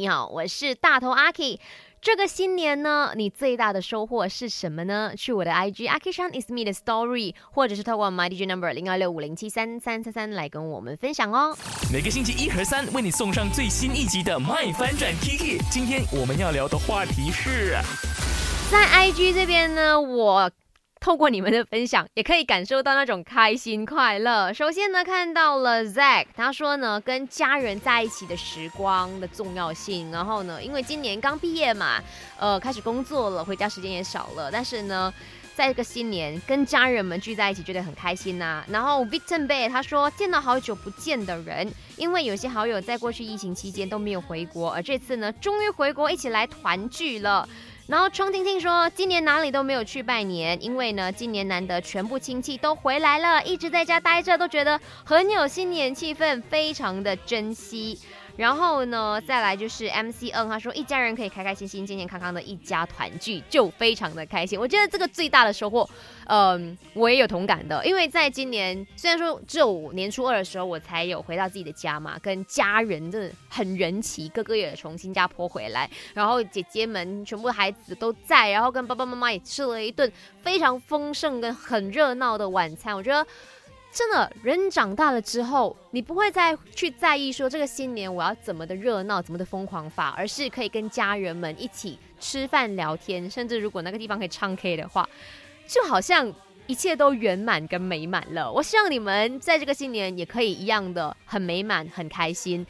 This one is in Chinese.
你好，我是大头阿 K。这个新年呢，你最大的收获是什么呢？去我的 IG a k i s h a n is me 的 story，或者是透过 my DJ number 零二六五零七三三三三来跟我们分享哦。每个星期一和三为你送上最新一集的 My 翻转 Kiki。今天我们要聊的话题是，在 IG 这边呢，我。透过你们的分享，也可以感受到那种开心快乐。首先呢，看到了 Zack，他说呢，跟家人在一起的时光的重要性。然后呢，因为今年刚毕业嘛，呃，开始工作了，回家时间也少了。但是呢，在这个新年跟家人们聚在一起，觉得很开心呐。然后 Victor Bay 他说，见到好久不见的人，因为有些好友在过去疫情期间都没有回国，而这次呢，终于回国，一起来团聚了。然后冲听听说，今年哪里都没有去拜年，因为呢，今年难得全部亲戚都回来了，一直在家待着，都觉得很有新年气氛，非常的珍惜。然后呢，再来就是 M C N，他说一家人可以开开心心、健健康康的一家团聚，就非常的开心。我觉得这个最大的收获，嗯，我也有同感的。因为在今年，虽然说只有年初二的时候我才有回到自己的家嘛，跟家人真的很人齐，哥哥也从新加坡回来，然后姐姐们全部孩子都在，然后跟爸爸妈妈也吃了一顿非常丰盛跟很热闹的晚餐。我觉得。真的，人长大了之后，你不会再去在意说这个新年我要怎么的热闹，怎么的疯狂法，而是可以跟家人们一起吃饭聊天，甚至如果那个地方可以唱 K 的话，就好像一切都圆满跟美满了。我希望你们在这个新年也可以一样的很美满、很开心。